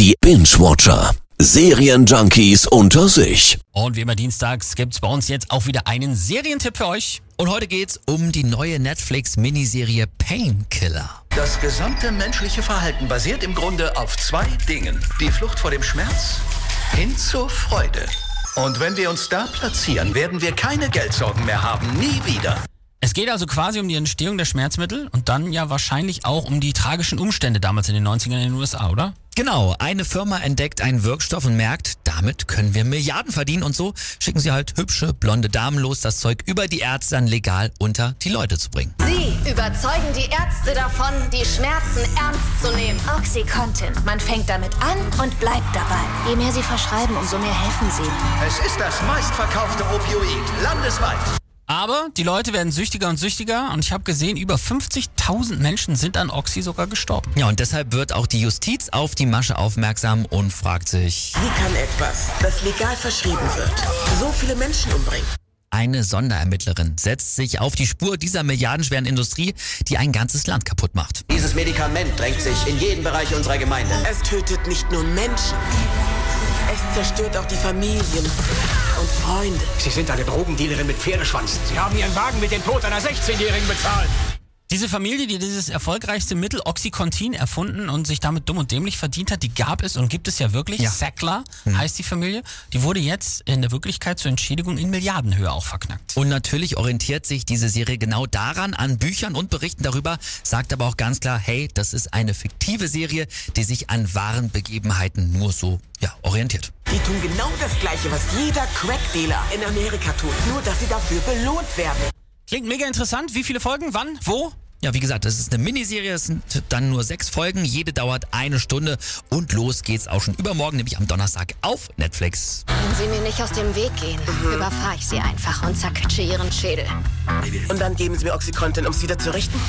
Die Binge-Watcher. Serienjunkies unter sich. Und wie immer dienstags gibt's bei uns jetzt auch wieder einen Serientipp für euch. Und heute geht's um die neue Netflix-Miniserie Painkiller. Das gesamte menschliche Verhalten basiert im Grunde auf zwei Dingen. Die Flucht vor dem Schmerz hin zur Freude. Und wenn wir uns da platzieren, werden wir keine Geldsorgen mehr haben. Nie wieder. Es geht also quasi um die Entstehung der Schmerzmittel und dann ja wahrscheinlich auch um die tragischen Umstände damals in den 90ern in den USA, oder? Genau, eine Firma entdeckt einen Wirkstoff und merkt, damit können wir Milliarden verdienen und so schicken sie halt hübsche, blonde Damen los, das Zeug über die Ärzte dann legal unter die Leute zu bringen. Sie überzeugen die Ärzte davon, die Schmerzen ernst zu nehmen. Oxycontin. Man fängt damit an und bleibt dabei. Je mehr sie verschreiben, umso mehr helfen sie. Es ist das meistverkaufte Opioid landesweit. Aber die Leute werden süchtiger und süchtiger und ich habe gesehen, über 50.000 Menschen sind an Oxy sogar gestorben. Ja, und deshalb wird auch die Justiz auf die Masche aufmerksam und fragt sich, Wie kann etwas, das legal verschrieben wird, so viele Menschen umbringen? eine Sonderermittlerin setzt sich auf die Spur dieser milliardenschweren Industrie, die ein ganzes Land kaputt macht. Dieses Medikament drängt sich in jeden Bereich unserer Gemeinde. Es tötet nicht nur Menschen, es zerstört auch die Familien und Freunde. Sie sind eine Drogendealerin mit Pferdeschwanz. Sie haben Ihren Wagen mit dem Tod einer 16-Jährigen bezahlt. Diese Familie, die dieses erfolgreichste Mittel Oxycontin erfunden und sich damit dumm und dämlich verdient hat, die gab es und gibt es ja wirklich. Ja. Sackler heißt die Familie. Die wurde jetzt in der Wirklichkeit zur Entschädigung in Milliardenhöhe auch verknackt. Und natürlich orientiert sich diese Serie genau daran, an Büchern und Berichten darüber, sagt aber auch ganz klar, hey, das ist eine fiktive Serie, die sich an wahren Begebenheiten nur so ja, orientiert. Die tun genau das Gleiche, was jeder Crack-Dealer in Amerika tut, nur dass sie dafür belohnt werden. Klingt mega interessant. Wie viele Folgen? Wann? Wo? Ja, wie gesagt, das ist eine Miniserie, es sind dann nur sechs Folgen, jede dauert eine Stunde und los geht's auch schon übermorgen, nämlich am Donnerstag auf Netflix. Wenn Sie mir nicht aus dem Weg gehen, überfahre ich Sie einfach und zerquetsche Ihren Schädel. Und dann geben sie mir Oxycontin, um es wieder zu richten?